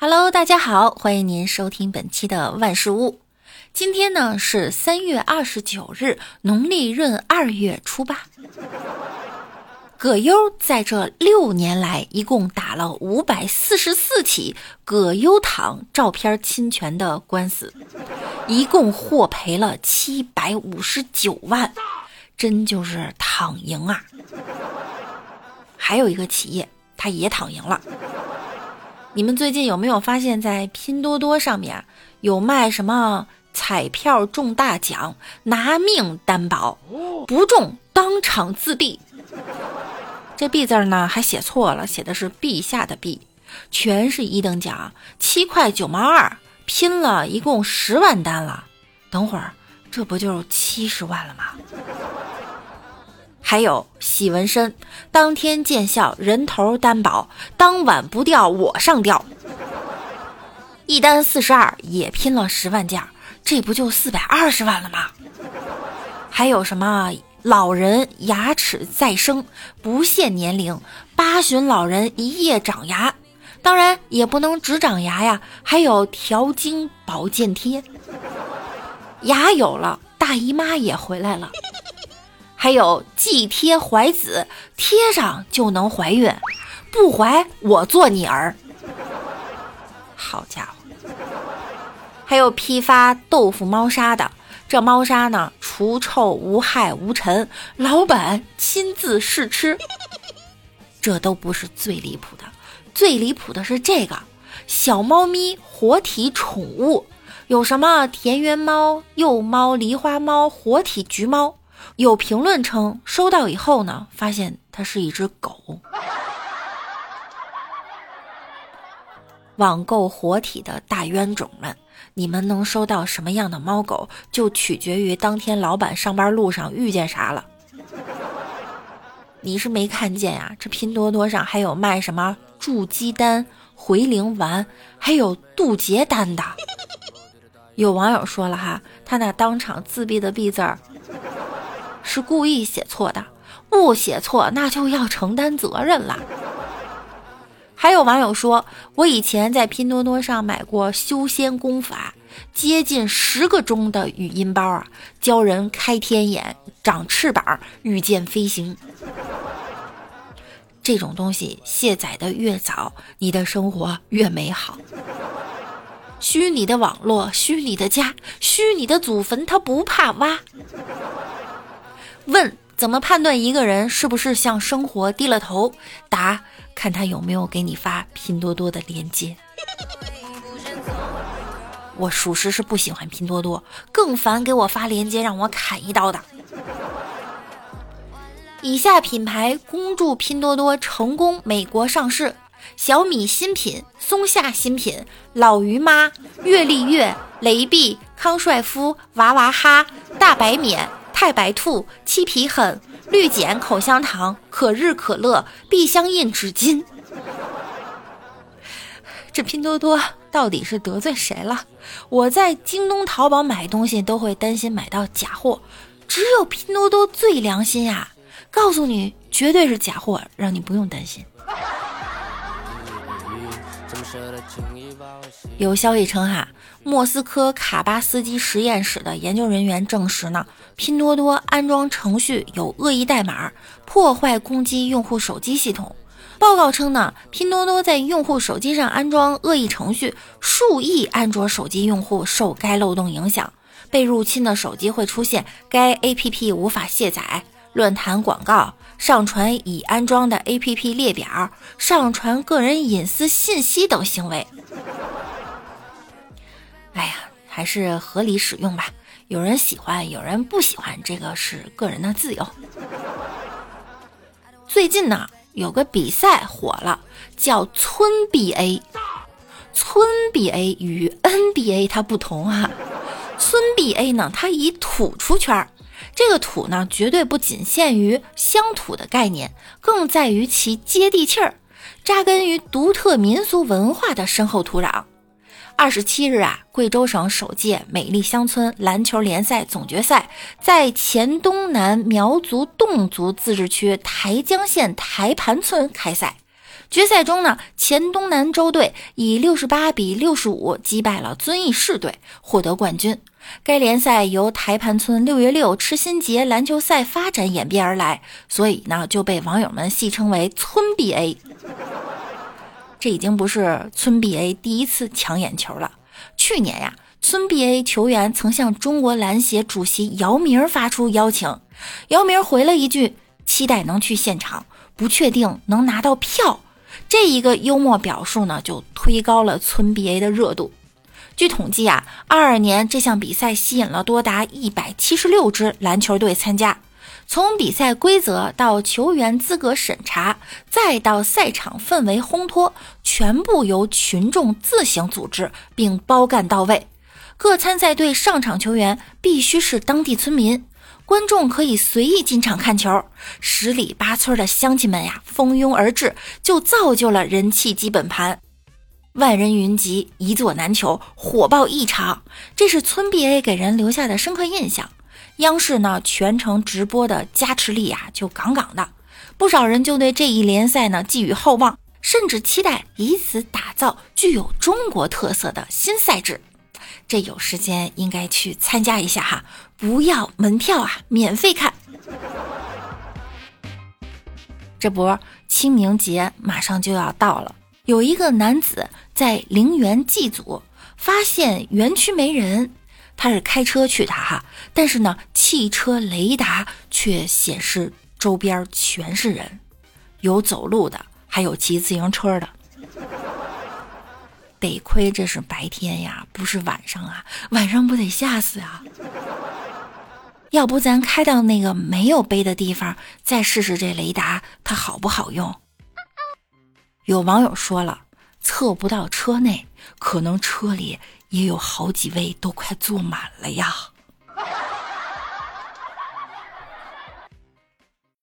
Hello，大家好，欢迎您收听本期的万事屋。今天呢是三月二十九日，农历闰二月初八。葛优在这六年来，一共打了五百四十四起葛优躺照片侵权的官司，一共获赔了七百五十九万，真就是躺赢啊！还有一个企业，他也躺赢了。你们最近有没有发现，在拼多多上面有卖什么彩票中大奖，拿命担保，不中当场自毙？这“币”字呢还写错了，写的是“陛下”的“陛”，全是一等奖，七块九毛二，拼了一共十万单了。等会儿，这不就七十万了吗？还有洗纹身，当天见效，人头担保，当晚不掉我上吊。一单四十二，也拼了十万件，这不就四百二十万了吗？还有什么老人牙齿再生，不限年龄，八旬老人一夜长牙，当然也不能只长牙呀，还有调经保健贴。牙有了，大姨妈也回来了。还有既贴怀子，贴上就能怀孕，不怀我做你儿。好家伙！还有批发豆腐猫砂的，这猫砂呢，除臭无害无尘，老板亲自试吃。这都不是最离谱的，最离谱的是这个小猫咪活体宠物，有什么田园猫、幼猫、狸花猫、活体橘猫。有评论称，收到以后呢，发现它是一只狗。网购活体的大冤种们，你们能收到什么样的猫狗，就取决于当天老板上班路上遇见啥了。你是没看见呀？这拼多多上还有卖什么筑基丹、回灵丸，还有渡劫丹的。有网友说了哈，他那当场自闭的“闭”字儿。是故意写错的，不写错那就要承担责任了。还有网友说，我以前在拼多多上买过修仙功法，接近十个钟的语音包啊，教人开天眼、长翅膀、御剑飞行。这种东西卸载的越早，你的生活越美好。虚拟的网络，虚拟的家，虚拟的祖坟，他不怕挖。问怎么判断一个人是不是向生活低了头？答看他有没有给你发拼多多的链接。我属实是不喜欢拼多多，更烦给我发链接让我砍一刀的。以下品牌恭祝拼多多成功美国上市：小米新品、松下新品、老于妈、月丽月、雷碧、康帅夫、娃娃哈、大白免。太白兔、漆皮狠、绿碱口香糖、可日可乐、必相印纸巾，这拼多多到底是得罪谁了？我在京东、淘宝买东西都会担心买到假货，只有拼多多最良心呀！告诉你，绝对是假货，让你不用担心。有消息称哈。莫斯科卡巴斯基实验室的研究人员证实呢，拼多多安装程序有恶意代码，破坏攻击用户手机系统。报告称呢，拼多多在用户手机上安装恶意程序，数亿安卓手机用户受该漏洞影响。被入侵的手机会出现该 APP 无法卸载、论坛广告、上传已安装的 APP 列表、上传个人隐私信息等行为。哎呀，还是合理使用吧。有人喜欢，有人不喜欢，这个是个人的自由。最近呢，有个比赛火了，叫村 BA。村 BA 与 NBA 它不同啊。村 BA 呢，它以土出圈这个土呢，绝对不仅限于乡土的概念，更在于其接地气儿，扎根于独特民俗文化的深厚土壤。二十七日啊，贵州省首届美丽乡村篮球联赛总决赛在黔东南苗族侗族自治区台江县台盘村开赛，决赛中呢，黔东南州队以六十八比六十五击败了遵义市队，获得冠军。该联赛由台盘村六月六吃心节篮球赛发展演变而来，所以呢就被网友们戏称为“村 BA”。这已经不是村 BA 第一次抢眼球了。去年呀，村 BA 球员曾向中国篮协主席姚明发出邀请，姚明回了一句：“期待能去现场，不确定能拿到票。”这一个幽默表述呢，就推高了村 BA 的热度。据统计啊，二二年这项比赛吸引了多达一百七十六支篮球队参加。从比赛规则到球员资格审查，再到赛场氛围烘托，全部由群众自行组织并包干到位。各参赛队上场球员必须是当地村民，观众可以随意进场看球。十里八村的乡亲们呀，蜂拥而至，就造就了人气基本盘。万人云集，一座难求，火爆异常，这是村 BA 给人留下的深刻印象。央视呢全程直播的加持力啊就杠杠的，不少人就对这一联赛呢寄予厚望，甚至期待以此打造具有中国特色的新赛制。这有时间应该去参加一下哈，不要门票啊，免费看。这不，清明节马上就要到了。有一个男子在陵园祭祖，发现园区没人。他是开车去的哈，但是呢，汽车雷达却显示周边全是人，有走路的，还有骑自行车的。得亏这是白天呀，不是晚上啊，晚上不得吓死啊！要不咱开到那个没有碑的地方，再试试这雷达，它好不好用？有网友说了，测不到车内，可能车里也有好几位都快坐满了呀。